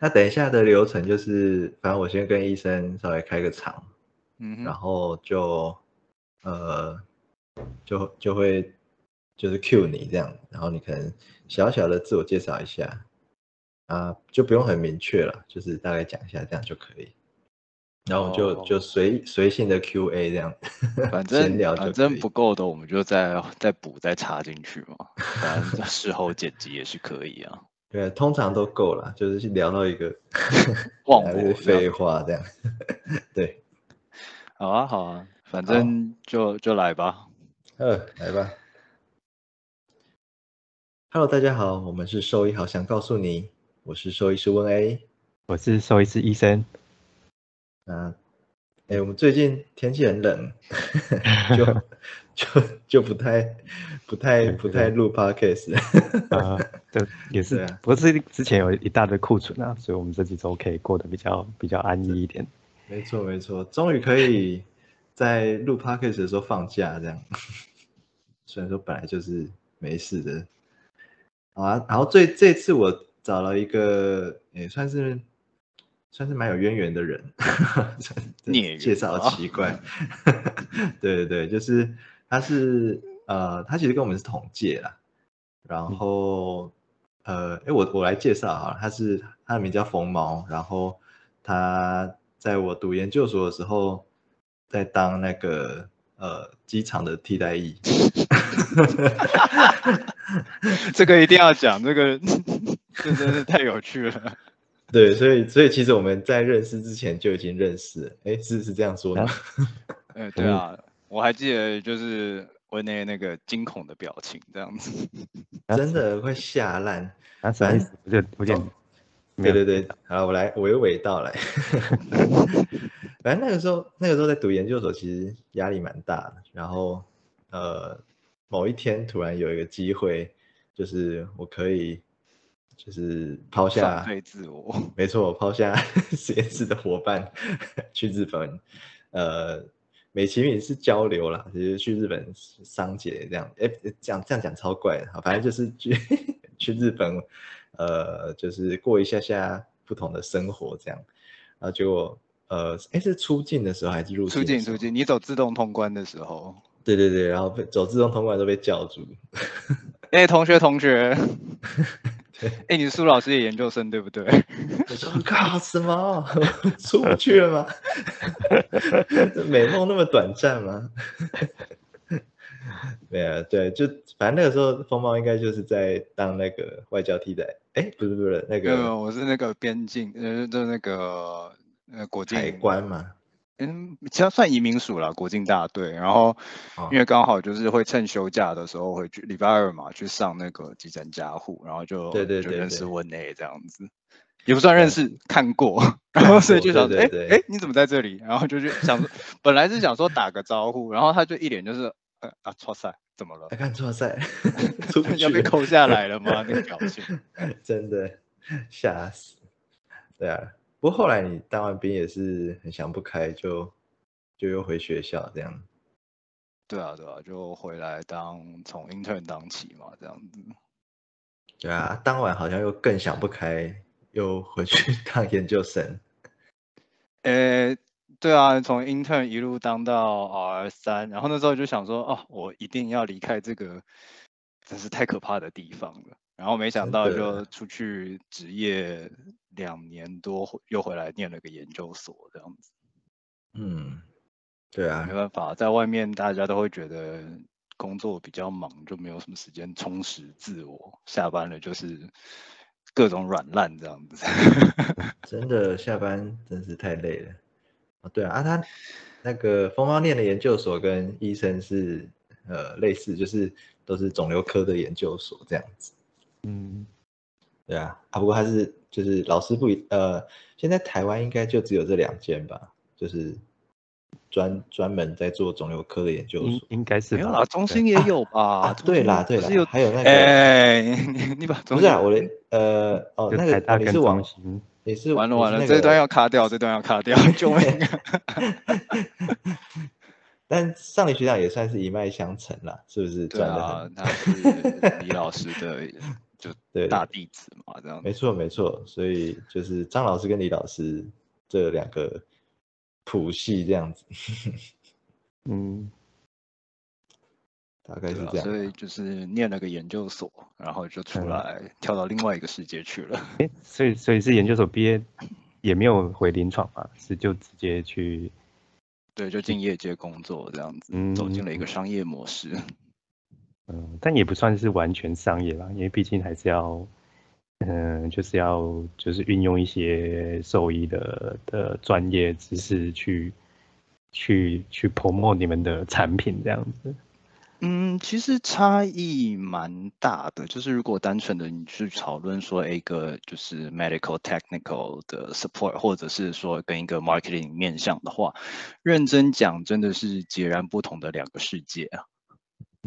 那等一下的流程就是，反正我先跟医生稍微开个场，嗯，然后就呃就就会就是 Q 你这样，然后你可能小小的自我介绍一下，啊，就不用很明确了，就是大概讲一下这样就可以，然后就就随随性的 Q A 这样，反正反正不够的我们就再再补再插进去嘛，反正 事后剪辑也是可以啊。对，通常都够了，就是聊到一个 忘我废话这样。对，好啊，好啊，反正就就来吧。呃，来吧。Hello，大家好，我们是兽医，好想告诉你，我是兽医师温 A，我是兽医师医生。啊，哎，我们最近天气很冷，就就就不太。不太不太录 podcast 啊，这也是，啊不是之前有一大堆库存啊，所以我们这几周可以过得比较比较安逸一点。没错没错，终于可以在录 podcast 的时候放假这样，虽然说本来就是没事的。好啊，然后最这次我找了一个也算是算是蛮有渊源的人，介绍奇怪，对对对，就是他是。呃，他其实跟我们是同届啦，然后呃，哎，我我来介绍哈，他是他的名叫冯毛，然后他在我读研究所的时候，在当那个呃机场的替代役，这个一定要讲，这个这真是太有趣了。对，所以所以其实我们在认识之前就已经认识，哎，是是这样说的。哎，对啊，我还记得就是。我那那个惊恐的表情，这样子，真的会吓烂。啊，什么意思？不就不见？对对对，好，我来娓娓道来。反正那个时候，那个时候在读研究所，其实压力蛮大的。然后，呃，某一天突然有一个机会，就是我可以，就是抛下自我，没错，抛下 实验室的伙伴去日本，呃。美其名是交流啦，其实去日本商姐这样，哎，这样这样讲超怪的，反正就是去 去日本，呃，就是过一下下不同的生活这样，然后结果，呃，哎，是出境的时候还是入境？出境出境，你走自动通关的时候。对对对，然后被走自动通关都被叫住。哎，同学同学。哎，你是苏老师的研究生对不对？我说靠什么？出不去了吗？美梦那么短暂吗？没有，对，就反正那个时候风暴应该就是在当那个外交替代。哎，不是不是那个，我是那个边境，呃，就那个呃国境海关嘛。嗯，其实算移民署了，国境大队。然后，因为刚好就是会趁休假的时候回去礼拜二嘛，去上那个急诊加护，然后就对对就认识温 A 这样子，也不算认识，看过，然后所以就想，哎哎，你怎么在这里？然后就去想，本来是想说打个招呼，然后他就一脸就是，呃啊，错赛，怎么了？看错赛，要被扣下来了吗？那个表情，真的吓死，对啊。不过后来你当完兵也是很想不开，就就又回学校这样。对啊，对啊，就回来当从 intern 当起嘛，这样子。对啊，当晚好像又更想不开，又回去 当研究生。呃，对啊，从 intern 一路当到 R 三，然后那时候就想说，哦，我一定要离开这个真是太可怕的地方了。然后没想到就出去职业两年多，又回来念了个研究所这样子。嗯，对啊，没办法，在外面大家都会觉得工作比较忙，就没有什么时间充实自我。下班了就是各种软烂这样子。真的下班真是太累了。哦，对啊，啊他那个风方念的研究所跟医生是呃类似，就是都是肿瘤科的研究所这样子。嗯，对啊，啊不过他是就是老师不一呃，现在台湾应该就只有这两间吧，就是专专门在做肿瘤科的研究所，应该是没有啦，中心也有吧？对啦对啦，有还有那个，哎，你把不是啊，我的呃哦那个你是往也是完了完了，这段要卡掉，这段要卡掉，救命！但上林学长也算是一脉相承啦，是不是？对啊是李老师的就对，大弟子嘛，这样没错没错，所以就是张老师跟李老师这两个谱系这样子，嗯，大概是这样吧。所以就是念了个研究所，然后就出嗯来跳到另外一个世界去了。诶，所以所以是研究所毕业，也没有回临床嘛，是就直接去，对，就进业界工作这样子，嗯走进了一个商业模式。嗯，但也不算是完全商业啦，因为毕竟还是要，嗯，就是要就是运用一些兽医的的专业知识去去去泼墨你们的产品这样子。嗯，其实差异蛮大的。就是如果单纯的你去讨论说一个就是 medical technical 的 support，或者是说跟一个 marketing 面向的话，认真讲真的是截然不同的两个世界啊。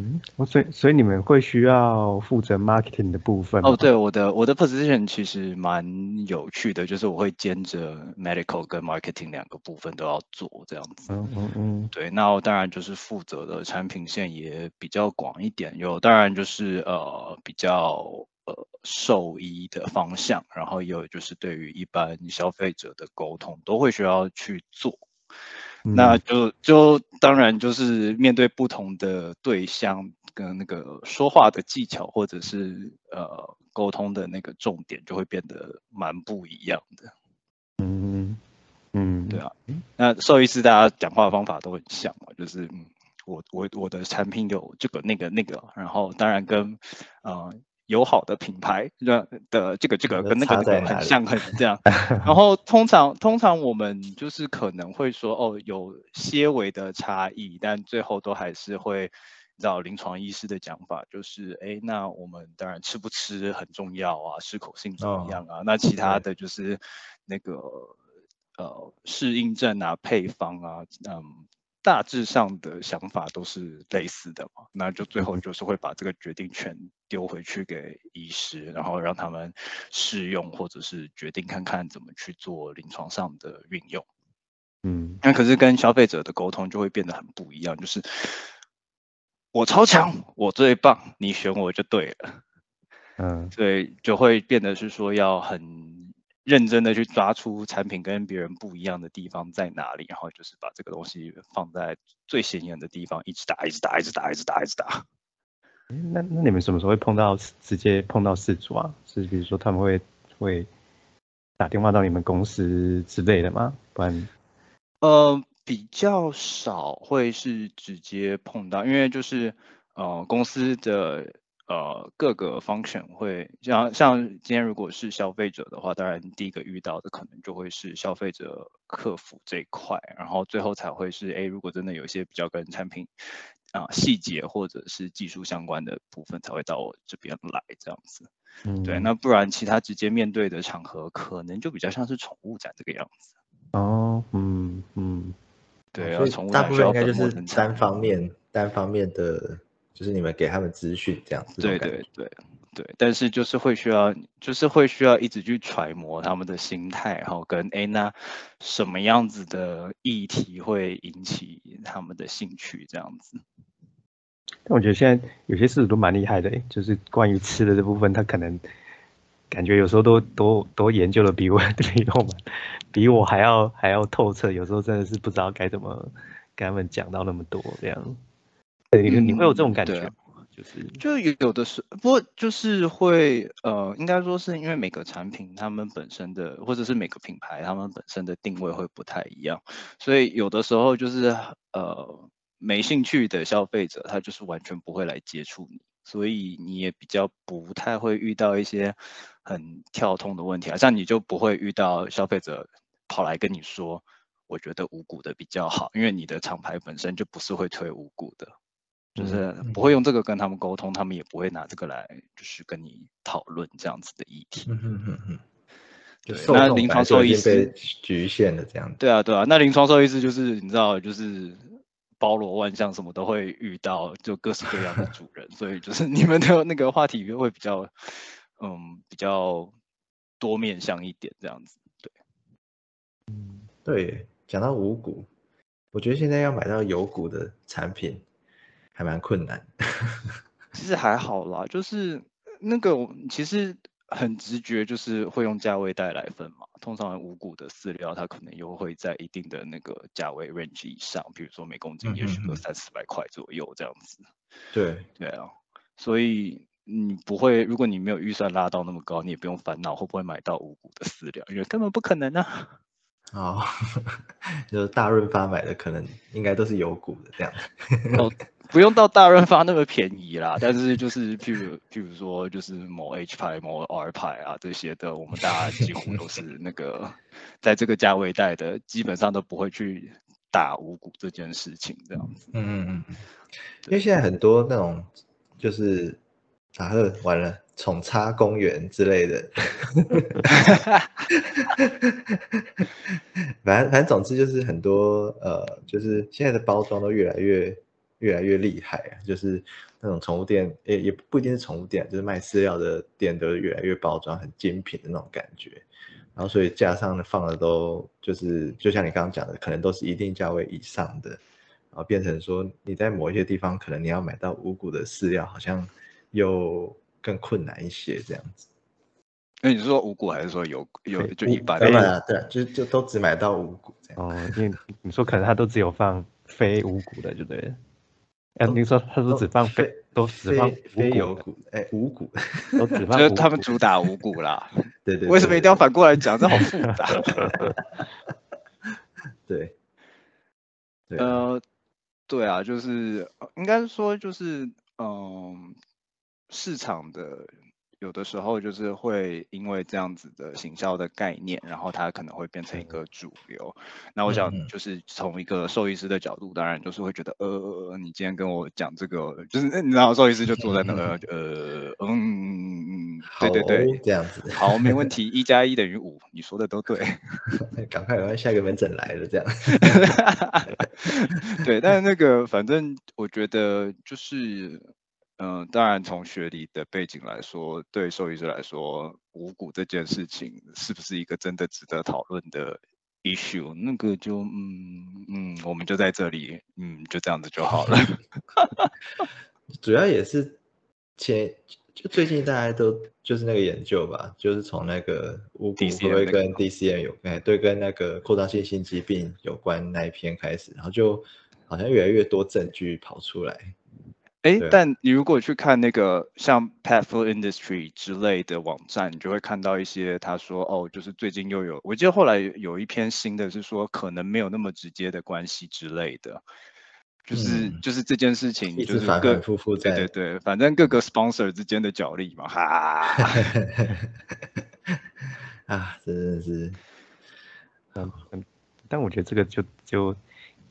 嗯，我所以所以你们会需要负责 marketing 的部分哦，吗，对，我的我的 position 其实蛮有趣的，就是我会兼着 medical 跟 marketing 两个部分都要做这样子。嗯嗯嗯对，那我当然就是负责的产品线也比较广一点，有当然就是呃比较呃兽医的方向，然后也有就是对于一般消费者的沟通都会需要去做。嗯，那就就当然就是面对不同的对象跟那个说话的技巧，或者是呃沟通的那个重点，就会变得蛮不一样的。嗯嗯，对啊，那兽医师大家讲话的方法都很像嘛，就是嗯，我我我的产品有这个那个那个，然后当然跟呃友好的品牌的的这个这个跟那个很像很这样，然后通常通常我们就是可能会说哦有些微的差异，但最后都还是会。照临床医师的讲法就是，哎，那我们当然吃不吃很重要啊，适口性怎么哦样啊？那其他的就是那个呃适应症啊、配方啊，嗯，大致上的想法都是类似的嘛。那就最后就是会把这个决定权丢回去给医师，然后让他们试用或者是决定看看怎么去做临床上的运用。嗯那可是跟消费者的沟通就会变得很不一样，就是我超强，我最棒，你选我就对了。嗯所以就会变得是说要很认真的去抓出产品跟别人不一样的地方在哪里，然后就是把这个东西放在最显眼的地方，一直打，一直打，一直打，一直打，一直打。那那你们什么时候会碰到直接碰到事主啊？是比如说他们会会打电话到你们公司之类的吗？不然呃，比较少会是直接碰到，因为就是呃公司的呃各个 function 会像像今天如果是消费者的话，当然第一个遇到的可能就会是消费者客服这一块，然后最后才会是哎，如果真的有一些比较跟产品啊、细节或者是技术相关的部分，才会到我这边来这样子。嗯对，那不然其他直接面对的场合，可能就比较像是宠物展这个样子。哦嗯嗯对，所啊，宠以大部分应该就是单方面单方面的，就是你们给他们资讯这样子。对对对对，但是就是会需要，就是会需要一直去揣摩他们的心态，然后跟哎那什么样子的议题会引起他们的兴趣，这样子。但我觉得现在有些事主都蛮厉害的欸，就是关于吃的这部分，他可能感觉有时候都都都研究的比我比我们比我还要还要透彻，有时候真的是不知道该怎么跟他们讲到那么多这样。对，你你会有这种感觉？就是就有有的是，不过就是会呃，应该说是因为每个产品他们本身的，或者是每个品牌他们本身的定位会不太一样，所以有的时候就是呃没兴趣的消费者，他就是完全不会来接触你，所以你也比较不太会遇到一些很跳通的问题啊，像你就不会遇到消费者跑来跟你说，我觉得五谷的比较好，因为你的厂牌本身就不是会推五谷的。就是嗯不会用这个跟他们沟通，他们也不会拿这个来就是跟你讨论这样子的议题。嗯嗯嗯嗯，对那临床兽医师被局限的这样子。对啊，对啊，那临床兽医师就是你知道，就是包罗万象，什么都会遇到，就各式各样的主人，所以就是你们的那个话题会比较，嗯，比较多面向一点这样子。对，讲到五谷，我觉得现在要买到有谷的产品还蛮困难。其实还好啦，就是那个其实很直觉，就是会用价位带来分嘛。通常五谷的饲料，它可能又会在一定的那个价位 range 以上，比如说每公斤也许个三四百块左右这样子。对 对啊，所以你不会，如果你没有预算拉到那么高，你也不用烦恼会不会买到五谷的饲料，因为根本不可能啊。哦，就是大润发买的，可能应该都是有股的这样。哦，不用到大润发那么便宜啦，但是就是譬如譬如说，就是某 H 牌、某 R 牌啊这些的，我们大家几乎都是那个在这个价位带的，基本上都不会去打五股这件事情这样子。嗯嗯嗯，因为现在很多那种就是啊，完了。宠差公园之类的，反正反正总之就是很多呃，就是现在的包装都越来越越来越厉害啊，就是那种宠物店也也不一定是宠物店，就是卖饲料的店都越来越包装很精品的那种感觉，然后所以架上的放的都就是就像你刚刚讲的，可能都是一定价位以上的，然后变成说你在某一些地方可能你要买到五谷的饲料，好像又。更困难一些这样子，那你是说五谷还是说有有就一般？对啊，对，就就都只买到五谷这样。哦，因为你说可能他都只有放非五谷的，就对了。哎，你说他说只放非都只放非有谷，哎，五谷都只 放，就是他们主打五谷啦。对对。为什么一定要反过来讲？这好复杂。对。呃，对啊，就是应该说就是嗯。市场的有的时候就是会因为这样子的行销的概念，然后它可能会变成一个主流。那我想就是从一个兽医师的角度，当然就是会觉得，呃呃呃，你今天跟我讲这个，就是你知道兽医师就坐在那个，呃，嗯嗯嗯，对对对，这样子，好，没问题，一加一等于五，你说的都对。赶快，赶快，下一个门诊来了，这样。对，但是那个反正我觉得就是。嗯，当然，从学理的背景来说，对兽医师来说，五谷这件事情是不是一个真的值得讨论的 issue？那个就，嗯嗯，我们就在这里，嗯，就这样子就好了。主要也是前，就最近大家都就是那个研究吧，就是从那个五谷会不会跟 DCM 有关，对，跟那个扩张性心肌病有关那一篇开始，然后就好像越来越多证据跑出来。哎，但你如果去看那个像 Pet Food Industry 之类的网站，你就会看到一些他说哦，就是最近又有，我记得后来有一篇新的是说可能没有那么直接的关系之类的，就是就是这件事情就是反反复复在对对对，反正各个 sponsor 之间的角力嘛，哈，啊，真的是，嗯，但我觉得这个就就。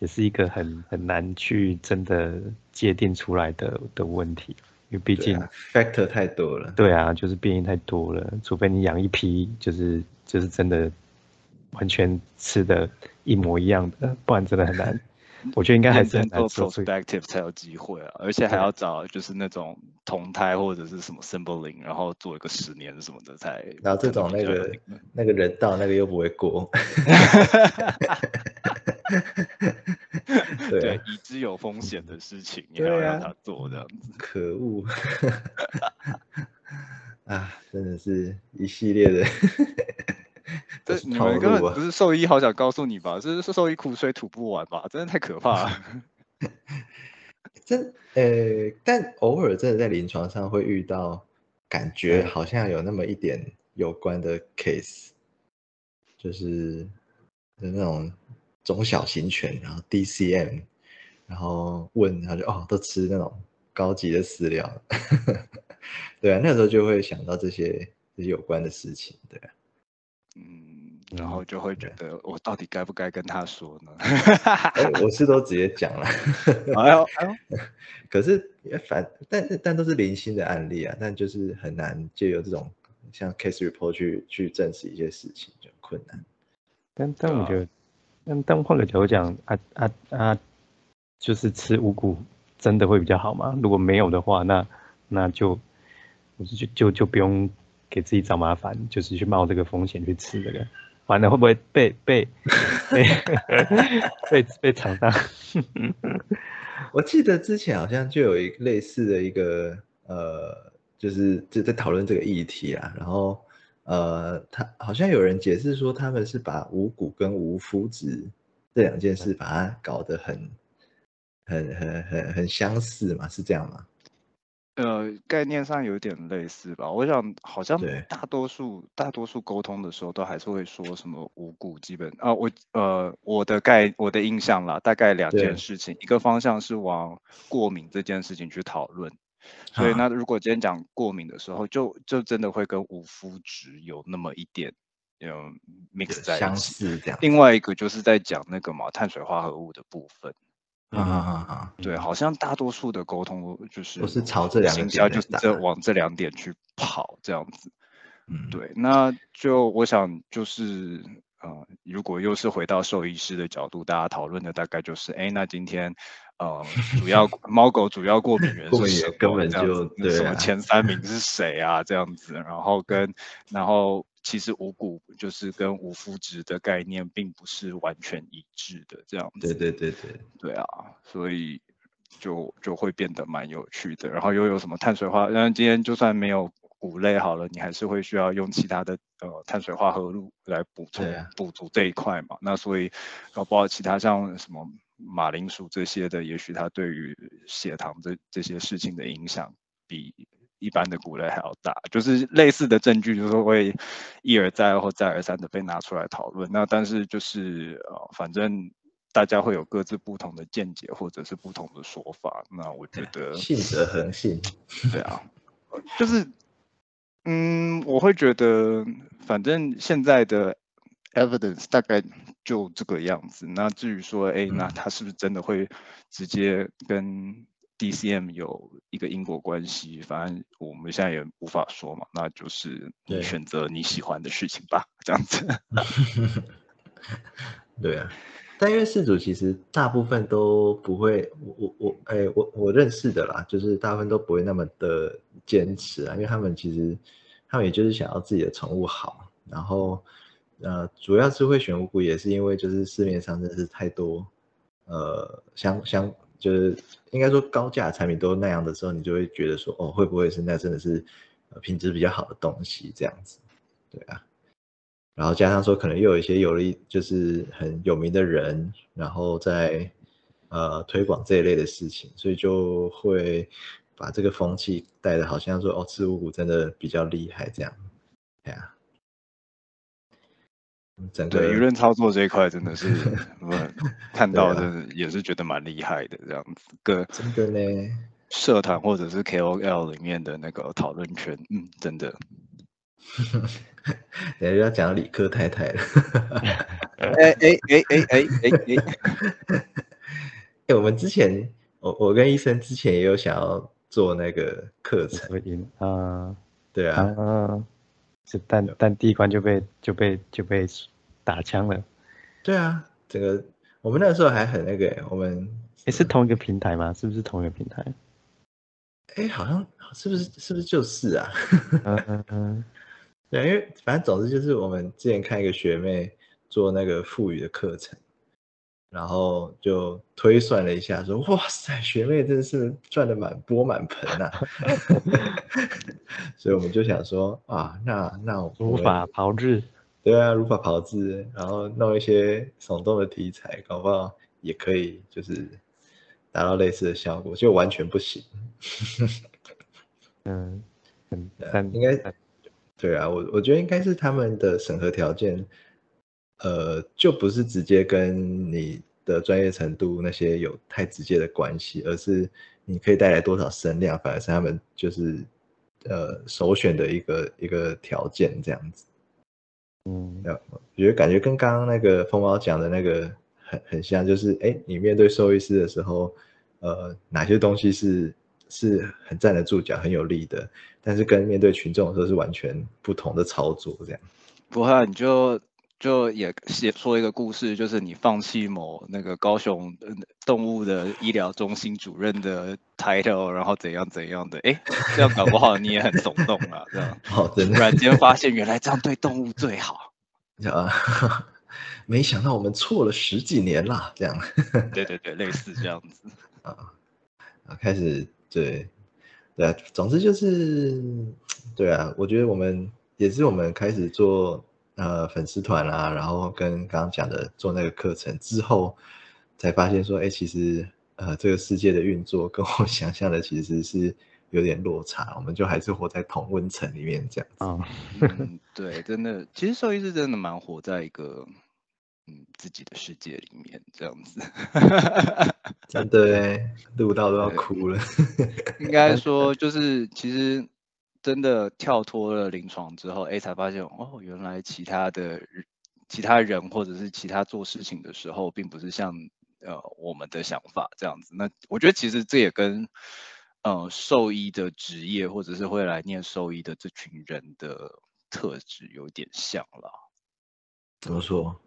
也是一个很很难去真的界定出来的的问题，因为毕竟 factor 太多了。对啊，就是变异太多了，除非你养一批，就是就是真的完全吃的一模一样的，不然真的很难。我觉得应该还是做 prospective 才有机会啊，而且还要找就是那种同胎或者是什么 symboling，然后做一个十年什么的才。然后这种那个那个人道那个又不会过。对，已知有风险的事情，你还要让他做这样子，可恶！啊，真的是一系列的。这你们根本不是兽医，好想告诉你吧，这是兽医苦水吐不完吧，真的太可怕了。真呃，但偶尔真的在临床上会遇到，感觉好像有那么一点有关的 case，就是那种。中小型犬，然后 DCM，然后问他就哦，都吃那种高级的饲料，对啊，那时候就会想到这些这些有关的事情，对啊，嗯，然后就会觉得我到底该不该跟他说呢？我是都直接讲了，哎呦哎呦，可是反但但都是零星的案例啊，但就是很难借由这种像 case report 去去证实一些事情，就困难。但但我觉得。但但换个角度讲，啊啊啊，就是吃五谷真的会比较好吗？如果没有的话，那那就我就就就不用给自己找麻烦，就是去冒这个风险去吃这个。完了会不会被被被 被被厂商？我记得之前好像就有一个类似的一个呃，就是就在讨论这个议题啊，然后呃，他好像有人解释说他们是把五谷跟无麸质这两件事把它搞得很很很很很相似嘛，是这样吗？呃，概念上有点类似吧。我想好像大多数大多数沟通的时候都还是会说什么五谷基本啊，我呃我的概我的印象啦，大概两件事情，一个方向是往过敏这件事情去讨论。所以啊那如果今天讲过敏的时候，就就真的会跟无麸质有那么一点嗯 mix 在相。似这样。另外一个就是在讲那个嘛碳水化合物的部分。啊啊啊啊！对，好像大多数的沟通就是都是朝这两个行销就是点在打这往这两点去跑这样子。嗯，对，那就我想就是呃，如果又是回到兽医师的角度，大家讨论的大概就是，哎，那今天呃，主要猫狗主要过敏源过敏是谁？源根本就对前三名是谁啊？这样子，然后跟然后其实五谷就是跟无麸质的概念并不是完全一致的这样子。对对对对，对啊，所以就就会变得蛮有趣的。然后又有什么碳水化？那今天就算没有谷类好了，你还是会需要用其他的呃碳水化合物来补充、啊补足这一块嘛。那所以搞不好其他像什么马铃薯这些的，也许它对于血糖这这些事情的影响比。一般的谷类还要大，就是类似的证据，就是会一而再或再而三的被拿出来讨论。那但是就是呃，反正大家会有各自不同的见解或者是不同的说法。那我觉得，信则恒信。对啊，呃就是嗯，我会觉得，反正现在的 evidence 大概就这个样子。那至于说，哎，那嗯它是不是真的会直接跟 DCM 有一个因果关系？反正我们现在也无法说嘛，那就是你对选择你喜欢的事情吧，这样子。对啊，但因为事主其实大部分都不会，我我我，哎，我我认识的啦，就是大部分都不会那么的坚持啊，因为他们其实他们也就是想要自己的宠物好，然后呃，主要是会选五谷，也是因为就是市面上真的是太多呃相相就是应该说高价产品都那样的时候，你就会觉得说哦，会不会是那真的是品质比较好的东西这样子，对啊。然后加上说，可能又有一些有利，就是很有名的人，然后在呃推广这一类的事情，所以就会把这个风气带的好像说哦，吃五谷真的比较厉害这样，对啊。整个对舆论操作这一块真的是，我看到真的也是觉得蛮厉害的这样子。各真的呢，社团或者是 KOL 里面的那个讨论圈，嗯，真的，等下就要讲到理科太太了。哎哎哎哎哎哎哎，哎，我们之前，我我跟医生之前也有想要做那个课程，啊对啊，啊！是但但第一关就被就被就被打枪了。对啊，整个我们那时候还很那个，我们诶，是同一个平台吗？是不是同一个平台？哎，好像是不是是不是就是啊？嗯嗯嗯，对，因为反正总之就是我们之前看一个学妹做那个腹语的课程，然后就推算了一下说，哇塞，学妹真是赚的满钵满盆呐、所以我们就想说啊，那那我们无法炮制。对啊，如法炮制，然后弄一些耸动的题材，搞不好也可以就是达到类似的效果，就完全不行。嗯嗯，应该对啊，我我觉得应该是他们的审核条件，呃，就不是直接跟你的专业程度那些有太直接的关系，而是你可以带来多少声量，反而是他们就是呃首选的一个一个条件这样子。嗯我觉得感觉跟刚刚那个风猫讲的那个很很像，就是哎，你面对兽医师的时候，呃，哪些东西是是很站得住脚、很有力的，但是跟面对群众的时候是完全不同的操作，这样。不会啊，你就就也写说一个故事，就是你放弃某那个高雄呃动物的医疗中心主任的 title，然后怎样怎样的，哎，这样搞不好你也很耸动啊，这样 哦，真的，突然间发现原来这样对动物最好。啊，没想到我们错了十几年啦，这样。对对对，类似这样子。啊，啊，开始对，对啊，总之就是，对啊，我觉得我们也是我们开始做呃粉丝团啊，然后跟刚刚讲的做那个课程之后，才发现说，哎，其实呃这个世界的运作跟我 想象的其实是有点落差，我们就还是活在同温层里面这样子。啊，对，真的，其实兽医是真的蛮活在一个。嗯，自己的世界里面这样子，真的 录到都要哭了。应该说，就是其实真的跳脱了临床之后，哎，才发现哦，原来其他的其他人或者是其他做事情的时候，并不是像呃我们的想法这样子。那我觉得其实这也跟呃兽医的职业，或者是会来念兽医的这群人的特质有点像了。怎么说？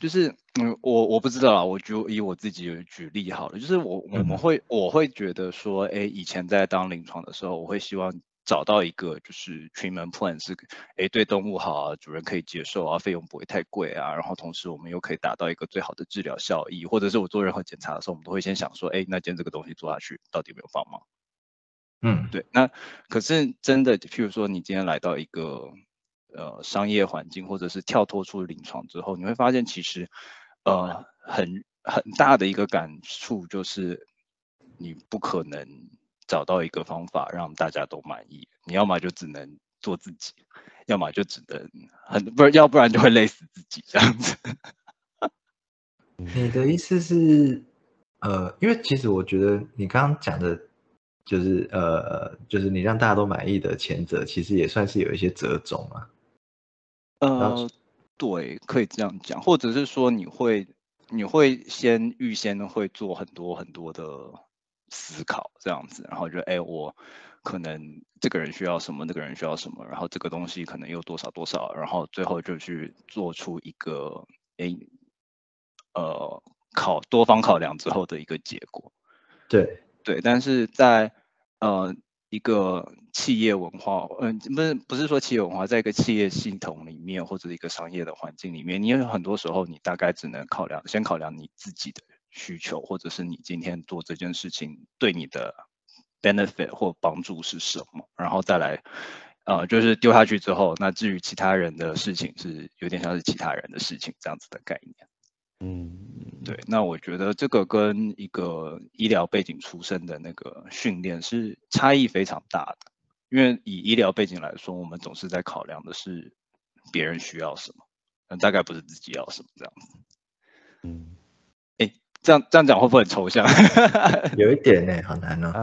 就是嗯，我我不知道啊，我就以我自己举例好了。就是我我们会我会觉得说，哎，以前在当临床的时候，我会希望找到一个就是 treatment plan 是哎对动物好啊，主人可以接受啊，费用不会太贵啊，然后同时我们又可以达到一个最好的治疗效益，或者是我做任何检查的时候，我们都会先想说，哎，那今天这个东西做下去到底有没有帮忙？嗯，对。那可是真的，譬如说你今天来到一个。呃，商业环境或者是跳脱出临床之后，你会发现其实，呃，很很大的一个感触就是，你不可能找到一个方法让大家都满意。你要么就只能做自己，要么就只能很不是，要不然就会累死自己这样子。你的意思是，呃，因为其实我觉得你刚刚讲的，就是呃，就是你让大家都满意的前者，其实也算是有一些折中啊。呃，对，可以这样讲，或者是说你会，你会先预先会做很多很多的思考，这样子，然后就哎，我可能这个人需要什么，那个人需要什么，然后这个东西可能有多少多少，然后最后就去做出一个哎，呃，考多方考量之后的一个结果。对对，但是在呃。一个企业文化，嗯，不是不是说企业文化，在一个企业系统里面或者一个商业的环境里面，你有很多时候你大概只能考量，先考量你自己的需求，或者是你今天做这件事情对你的 benefit 或帮助是什么，然后再来，呃，就是丢下去之后，那至于其他人的事情是有点像是其他人的事情这样子的概念。嗯，对，那我觉得这个跟一个医疗背景出身的那个训练是差异非常大的，因为以医疗背景来说，我们总是在考量的是别人需要什么，嗯，大概不是自己要什么这样子。嗯，哎，这样这样讲会不会很抽象？有一点呢，好难哦。啊，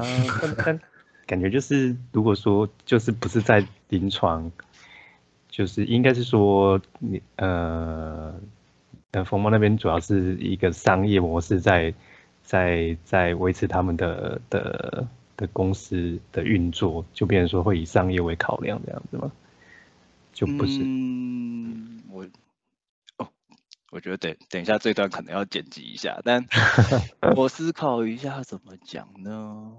感觉就是如果说就是不是在临床，就是应该是说你呃。呃，冯猫那边主要是一个商业模式，在在在维持他们的的的公司的运作，就变成说会以商业为考量这样子吗？就不是。嗯，我哦，我觉得等等一下这段可能要剪辑一下，但 我思考一下怎么讲呢？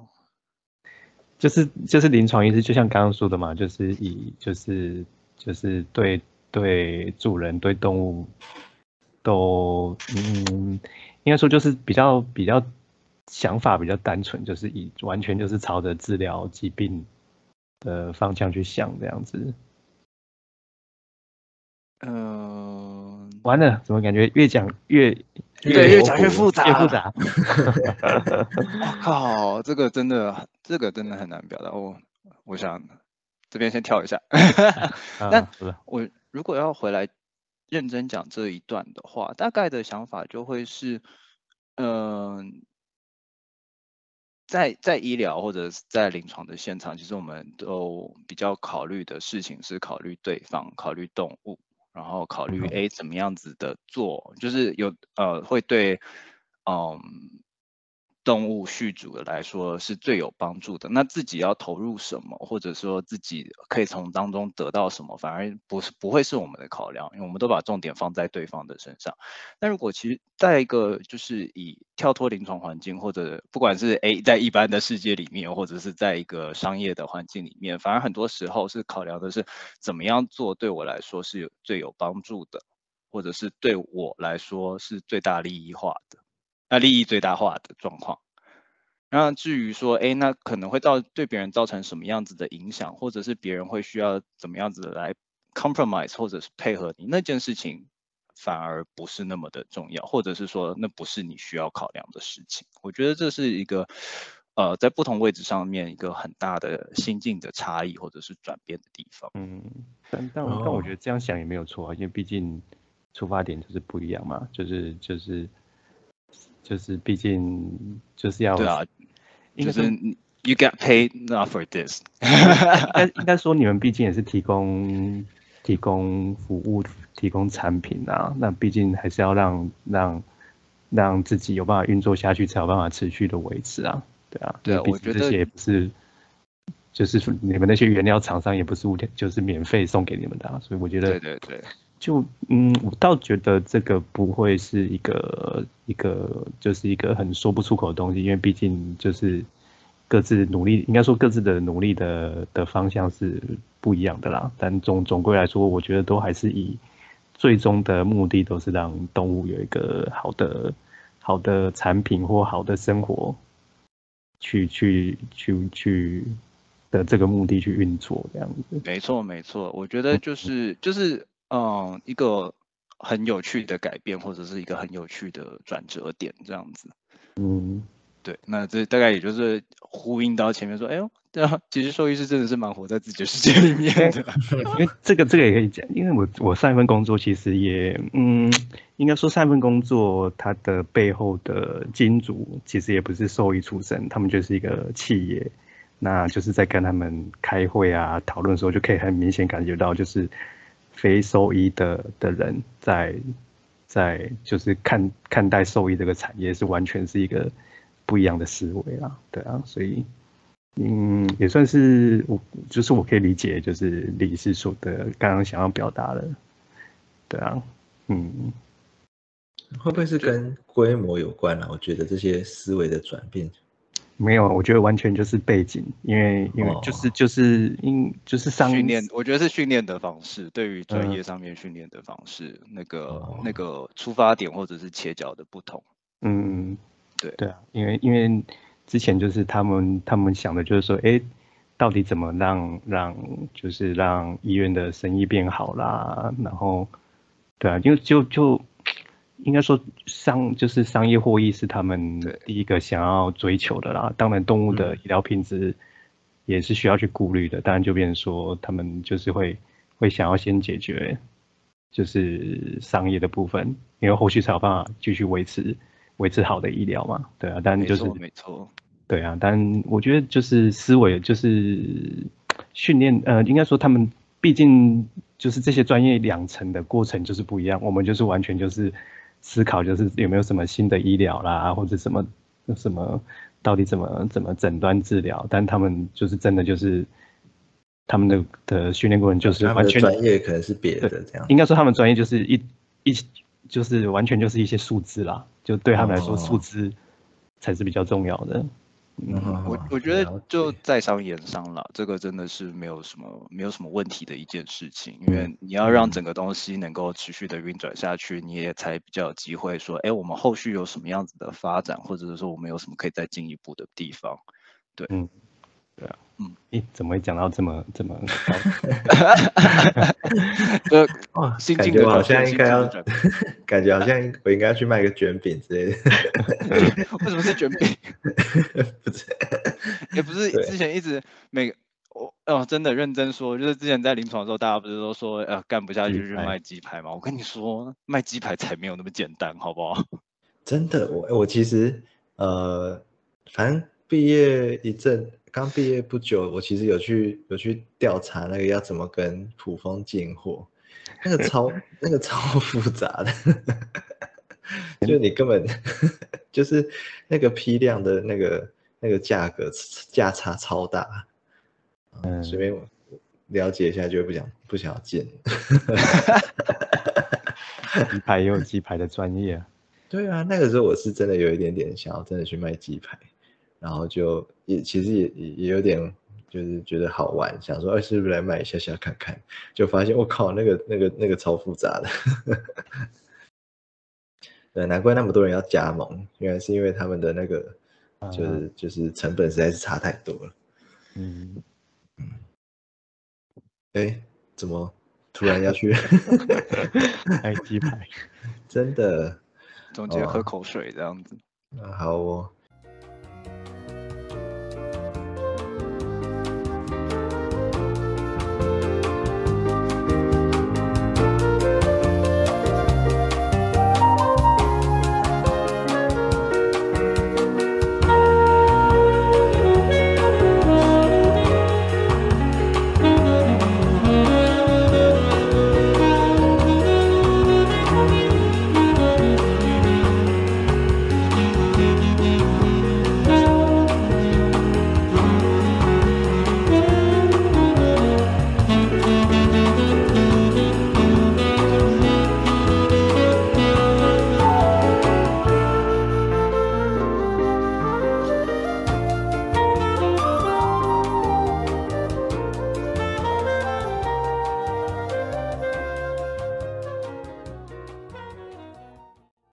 就是就是临床医师，就像刚刚说的嘛，就是以就是就是对对主人对动物。都嗯，应该说就是比较比较想法比较单纯，就是以完全就是朝着治疗疾病的方向去想这样子。嗯，完了，怎么感觉越讲越对越讲越复杂越复杂？我靠，这个真的这个真的很难表达。我我想这边先跳一下。那我如果要回来。认真讲这一段的话，大概的想法就会是，嗯，在在医疗或者在临床的现场，其实我们都比较考虑的事情是考虑对方、考虑动物，然后考虑哎怎么样子的做，就是有呃会对，嗯，动物续主的来说是最有帮助的。那自己要投入什么，或者说自己可以从当中得到什么，反而不是不会是我们的考量，因为我们都把重点放在对方的身上。那如果其实在一个就是以跳脱临床环境，或者不管是 A 在一般的世界里面，或者是在一个商业的环境里面，反而很多时候是考量的是怎么样做对我来说是有最有帮助的，或者是对我来说是最大利益化的。那利益最大化的状况，然后至于说，哎，那可能会造对别人造成什么样子的影响，或者是别人会需要怎么样子来 compromise，或者是配合你那件事情，反而不是那么的重要，或者是说那不是你需要考量的事情。我觉得这是一个，呃，在不同位置上面一个很大的心境的差异，或者是转变的地方。嗯，但但但我觉得这样想也没有错啊，因为毕竟出发点就是不一样嘛，就是就是。就是毕竟就是要对啊，就是 you get paid not for this，应该应该说你们毕竟也是提供提供服务提供产品啊，那毕竟还是要让让让自己有办法运作下去，才有办法持续的维持啊，对啊，对啊，我觉得这些也不是，就是你们那些原料厂商也不是无天就是免费送给你们的，所以我觉得对对对。就嗯，我倒觉得这个不会是一个一个就是一个很说不出口的东西，因为毕竟就是各自努力，应该说各自的努力的的方向是不一样的啦。但总总归来说，我觉得都还是以最终的目的都是让动物有一个好的好的产品或好的生活，去去去去的这个目的去运作这样子。没错没错，我觉得就是就是。嗯，一个很有趣的改变，或者是一个很有趣的转折点，这样子。嗯，对，那这大概也就是呼应到前面说，哎呦，对啊，其实兽医师真的是蛮活在自己的世界里面的。因为这个这个也可以讲，因为我我上一份工作其实也，嗯，应该说上一份工作它的背后的金主其实也不是兽医出身，他们就是一个企业，那就是在跟他们开会啊讨论的时候，就可以很明显感觉到就是。非兽医的的人在在就是看看待兽医这个产业是完全是一个不一样的思维啊，对啊，所以嗯也算是我就是我可以理解，就是李师说的刚刚想要表达的，对啊，嗯，会不会是跟规模有关啊？我觉得这些思维的转变。没有，我觉得完全就是背景，因为因为就是就是因就是上训练，我觉得是训练的方式，对于专业上面训练的方式，那个那个出发点或者是切角的不同。嗯，对对啊，因为因为之前就是他们他们想的就是说，哎，到底怎么让让就是让医院的生意变好啦，然后对啊，因为就就。应该说商就是商业获益是他们第一个想要追求的啦。当然，动物的医疗品质也是需要去顾虑的。当然，就变成说他们就是会会想要先解决就是商业的部分，因为后续才有办法继续维持维持好的医疗嘛。对啊，但就是没错，对啊，但我觉得就是思维就是训练，呃，应该说他们毕竟就是这些专业养成的过程就是不一样，我们就是完全就是。思考就是有没有什么新的医疗啦，或者什么什么，到底怎么怎么诊断治疗？但他们就是真的就是他们的的训练过程就是完全专业可能是别的这样。应该说他们专业就是一一就是完全就是一些数字啦，就对他们来说数字才是比较重要的。嗯，我我觉得就在商言商了，这个真的是没有什么没有什么问题的一件事情，因为你要让整个东西能够持续的运转下去，你也才比较有机会说，哎，我们后续有什么样子的发展，或者是说我们有什么可以再进一步的地方，对，嗯。对啊，嗯，咦，怎么会讲到这么这么？呃，心境的好像应该要，感觉好像我应该要去卖个卷饼之类的。为什么是卷饼？不是，也不是之前一直每我哦，真的认真说，就是之前在临床的时候，大家不是都说呃干不下去就卖鸡排嘛？我跟你说，卖鸡排才没有那么简单，好不好？真的，我我其实呃，反正毕业一阵。刚毕业不久，我其实有去有去调查那个要怎么跟普丰进货，那个超 那个超复杂的，就你根本 就是那个批量的那个那个价格价差超大，嗯随便了解一下就会不想不想要见。鸡排也有鸡排的专业啊。对啊，那个时候我是真的有一点点想要真的去卖鸡排，然后就也其实也也也有点就是觉得好玩，想说哎是不是来买一下下看看，就发现我靠那个那个那个超复杂的，对，难怪那么多人要加盟，原来是因为他们的那个就是就是成本实在是差太多了。嗯嗯，哎，怎么突然要去？卖鸡排。真的。总结喝口水这样子。那，好哦，